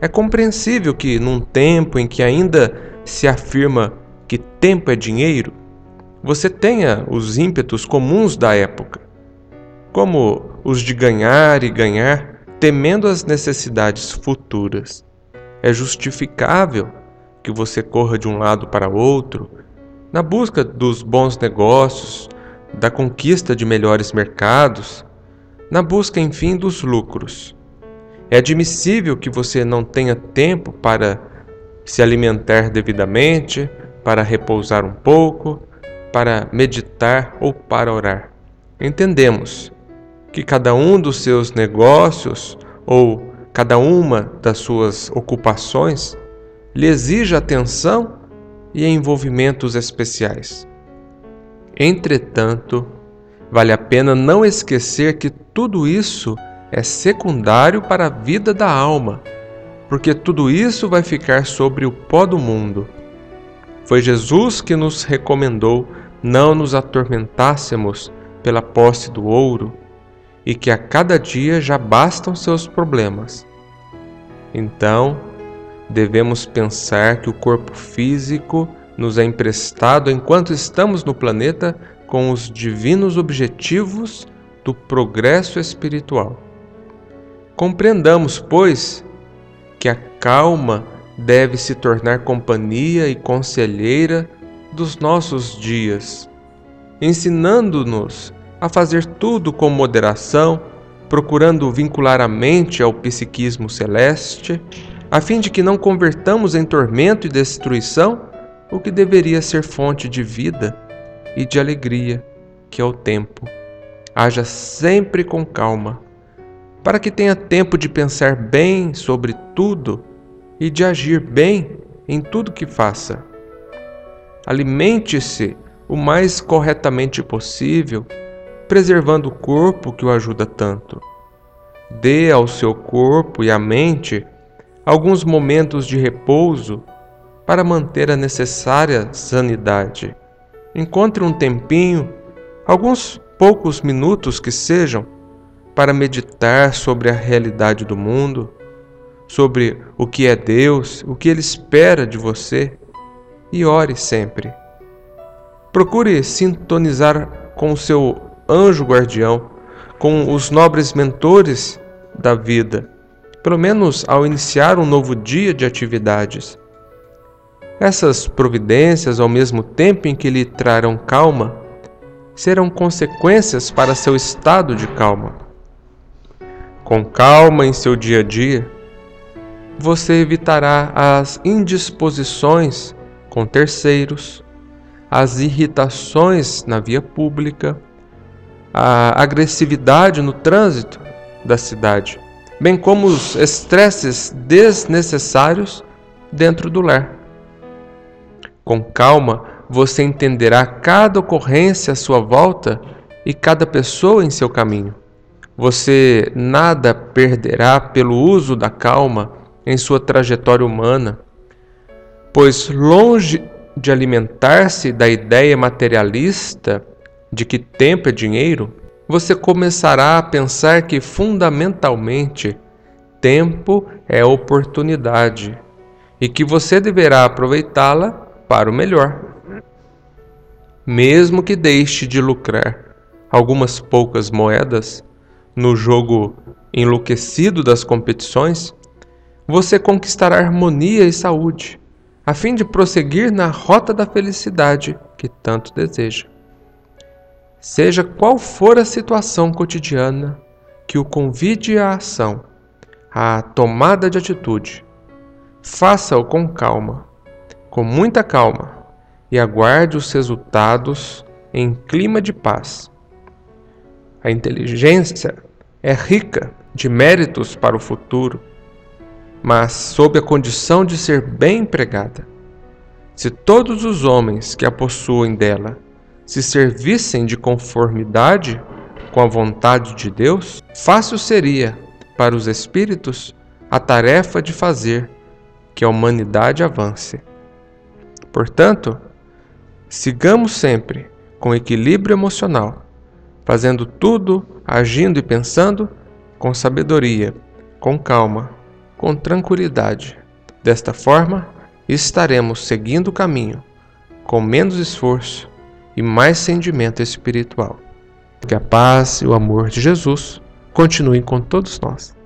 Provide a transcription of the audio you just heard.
É compreensível que, num tempo em que ainda se afirma que tempo é dinheiro, você tenha os ímpetos comuns da época, como os de ganhar e ganhar, temendo as necessidades futuras. É justificável que você corra de um lado para outro, na busca dos bons negócios, da conquista de melhores mercados, na busca, enfim, dos lucros. É admissível que você não tenha tempo para se alimentar devidamente, para repousar um pouco, para meditar ou para orar. Entendemos que cada um dos seus negócios ou cada uma das suas ocupações lhe exige atenção e envolvimentos especiais. Entretanto, vale a pena não esquecer que tudo isso é secundário para a vida da alma, porque tudo isso vai ficar sobre o pó do mundo. Foi Jesus que nos recomendou não nos atormentássemos pela posse do ouro e que a cada dia já bastam seus problemas. Então, devemos pensar que o corpo físico nos é emprestado enquanto estamos no planeta com os divinos objetivos do progresso espiritual. Compreendamos, pois, que a calma deve se tornar companhia e conselheira dos nossos dias, ensinando-nos a fazer tudo com moderação, procurando vincular a mente ao psiquismo celeste, a fim de que não convertamos em tormento e destruição o que deveria ser fonte de vida e de alegria, que é o tempo. Haja sempre com calma, para que tenha tempo de pensar bem sobre tudo e de agir bem em tudo que faça. Alimente-se o mais corretamente possível, preservando o corpo que o ajuda tanto. Dê ao seu corpo e à mente alguns momentos de repouso para manter a necessária sanidade. Encontre um tempinho, alguns poucos minutos que sejam, para meditar sobre a realidade do mundo, sobre o que é Deus, o que Ele espera de você e ore sempre. Procure sintonizar com o seu anjo guardião, com os nobres mentores da vida, pelo menos ao iniciar um novo dia de atividades. Essas providências, ao mesmo tempo em que lhe trarão calma, serão consequências para seu estado de calma. Com calma em seu dia a dia, você evitará as indisposições com terceiros, as irritações na via pública, a agressividade no trânsito da cidade, bem como os estresses desnecessários dentro do lar. Com calma, você entenderá cada ocorrência à sua volta e cada pessoa em seu caminho. Você nada perderá pelo uso da calma em sua trajetória humana pois longe de alimentar-se da ideia materialista de que tempo é dinheiro, você começará a pensar que fundamentalmente tempo é oportunidade e que você deverá aproveitá-la para o melhor. Mesmo que deixe de lucrar algumas poucas moedas no jogo enlouquecido das competições, você conquistará harmonia e saúde a fim de prosseguir na rota da felicidade que tanto deseja. Seja qual for a situação cotidiana que o convide à ação, à tomada de atitude, faça-o com calma, com muita calma, e aguarde os resultados em clima de paz. A inteligência é rica de méritos para o futuro mas sob a condição de ser bem empregada. Se todos os homens que a possuem dela se servissem de conformidade com a vontade de Deus, fácil seria para os espíritos a tarefa de fazer que a humanidade avance. Portanto, sigamos sempre com equilíbrio emocional, fazendo tudo, agindo e pensando com sabedoria, com calma com tranquilidade. Desta forma, estaremos seguindo o caminho, com menos esforço e mais sentimento espiritual. Que a paz e o amor de Jesus continuem com todos nós.